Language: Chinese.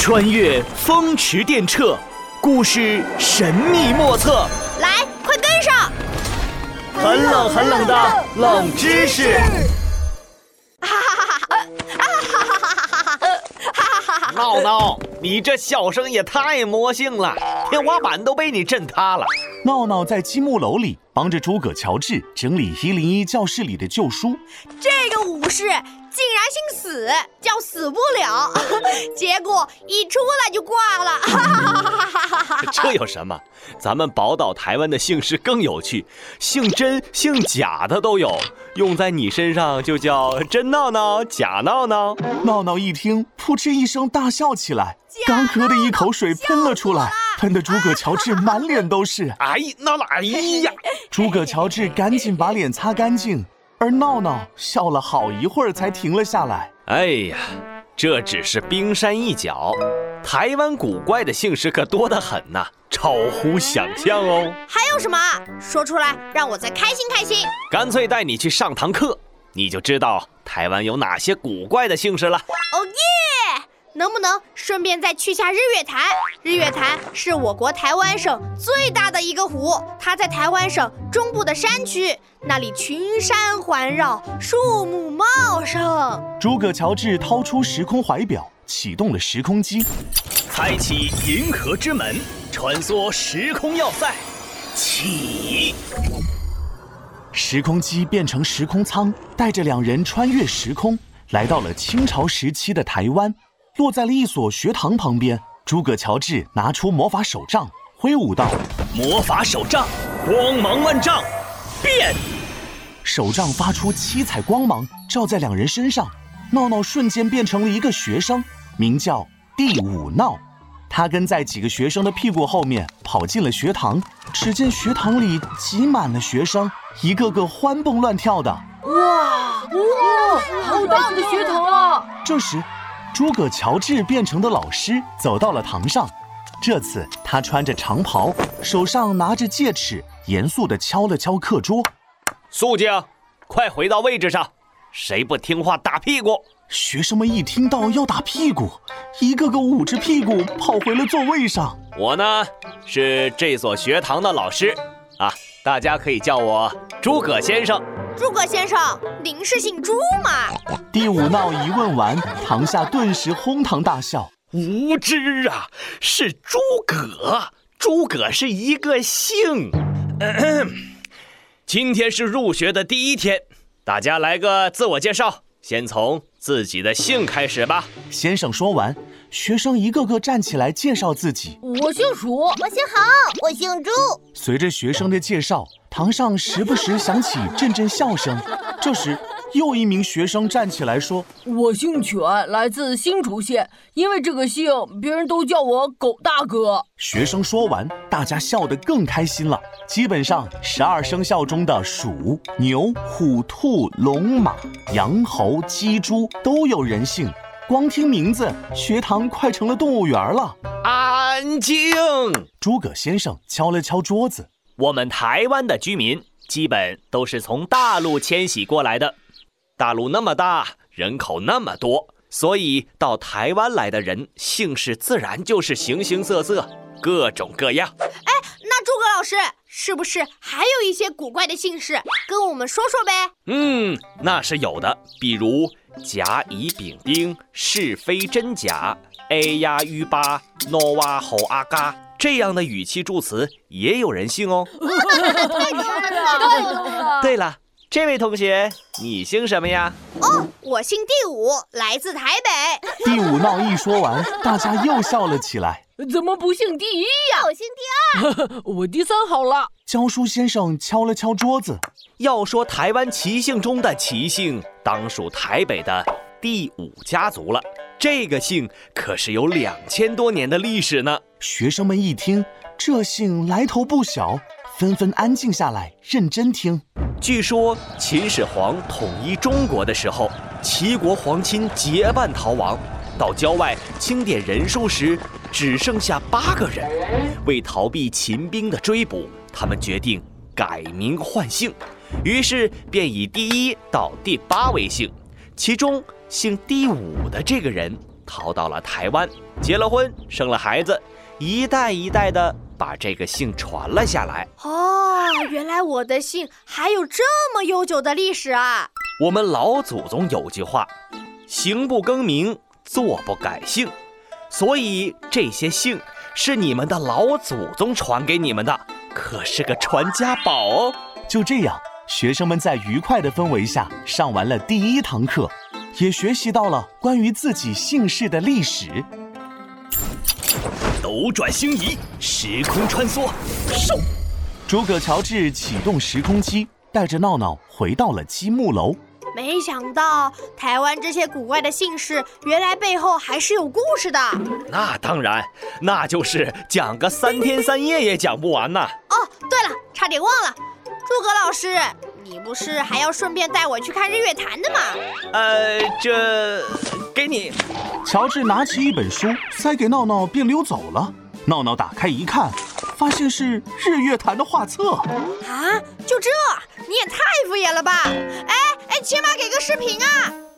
穿越风驰电掣，故事神秘莫测。来，快跟上！很冷很冷的冷知识。哈哈哈哈哈哈闹闹，你这笑声也太魔性了，天花板都被你震塌了。闹闹在积木楼里帮着诸葛乔治整理一零一教室里的旧书。这个武士竟然姓死，叫死不了，结果一出来就挂了。这有什么？咱们宝岛台湾的姓氏更有趣，姓真、姓假的都有，用在你身上就叫真闹闹、假闹闹。闹闹一听，扑哧一声大笑起来，刚喝的一口水喷了出来，喷得诸葛乔治满脸都是。哎，闹闹，哎呀！诸葛乔治赶紧把脸擦干净，而闹闹笑了好一会儿才停了下来。哎呀，这只是冰山一角，台湾古怪的姓氏可多得很呐，超乎想象哦。还有什么？说出来，让我再开心开心。干脆带你去上堂课，你就知道台湾有哪些古怪的姓氏了。能不能顺便再去下日月潭？日月潭是我国台湾省最大的一个湖，它在台湾省中部的山区，那里群山环绕，树木茂盛。诸葛乔治掏出时空怀表，启动了时空机，开启银河之门，穿梭时空要塞，起！时空机变成时空舱，带着两人穿越时空，来到了清朝时期的台湾。落在了一所学堂旁边。诸葛乔治拿出魔法手杖，挥舞道：“魔法手杖，光芒万丈，变！”手杖发出七彩光芒，照在两人身上。闹闹瞬间变成了一个学生，名叫第五闹。他跟在几个学生的屁股后面跑进了学堂。只见学堂里挤满了学生，一个个欢蹦乱跳的。哇哇，好大的学堂啊！这时。诸葛乔治变成的老师走到了堂上，这次他穿着长袍，手上拿着戒尺，严肃地敲了敲课桌：“肃静，快回到位置上，谁不听话打屁股。”学生们一听到要打屁股，一个个捂着屁股跑回了座位上。我呢，是这所学堂的老师，啊，大家可以叫我诸葛先生。诸葛先生，您是姓朱吗？第五闹一问完，堂下顿时哄堂大笑。无知啊，是诸葛，诸葛是一个姓。今天是入学的第一天，大家来个自我介绍，先从自己的姓开始吧。先生说完，学生一个个站起来介绍自己。我姓鼠，我姓郝，我姓朱。随着学生的介绍，堂上时不时响起阵阵笑声。这时。又一名学生站起来说：“我姓犬，来自新竹县。因为这个姓，别人都叫我狗大哥。”学生说完，大家笑得更开心了。基本上，十二生肖中的鼠、牛、虎、兔、龙、马、羊、猴、鸡、猪都有人姓。光听名字，学堂快成了动物园了。安静！诸葛先生敲了敲桌子：“我们台湾的居民基本都是从大陆迁徙过来的。”大陆那么大，人口那么多，所以到台湾来的人姓氏自然就是形形色色，各种各样。哎，那诸葛老师是不是还有一些古怪的姓氏，跟我们说说呗？嗯，那是有的，比如甲乙丙丁是非真假，A 呀 U 巴 No 哇吼阿嘎这样的语气助词也有人姓哦。对了。这位同学，你姓什么呀？哦，我姓第五，来自台北。第五闹一说完，大家又笑了起来。怎么不姓第一呀？我姓第二，我第三好了。教书先生敲了敲桌子。要说台湾奇姓中的奇姓，当属台北的第五家族了。这个姓可是有两千多年的历史呢。学生们一听，这姓来头不小。纷纷安静下来，认真听。据说秦始皇统一中国的时候，齐国皇亲结伴逃亡，到郊外清点人数时，只剩下八个人。为逃避秦兵的追捕，他们决定改名换姓，于是便以第一到第八为姓。其中姓第五的这个人。逃到了台湾，结了婚，生了孩子，一代一代的把这个姓传了下来。哦，原来我的姓还有这么悠久的历史啊！我们老祖宗有句话：“行不更名，坐不改姓。”所以这些姓是你们的老祖宗传给你们的，可是个传家宝哦。就这样，学生们在愉快的氛围下上完了第一堂课，也学习到了关于自己姓氏的历史。斗转星移，时空穿梭，嗖！诸葛乔治启动时空机，带着闹闹回到了积木楼。没想到台湾这些古怪的姓氏，原来背后还是有故事的。那当然，那就是讲个三天三夜也讲不完呐。哦，对了，差点忘了，诸葛老师，你不是还要顺便带我去看日月潭的吗？呃，这给你。乔治拿起一本书，塞给闹闹，便溜走了。闹闹打开一看，发现是日月潭的画册。啊，就这？你也太敷衍了吧！哎哎，起码给个视频啊！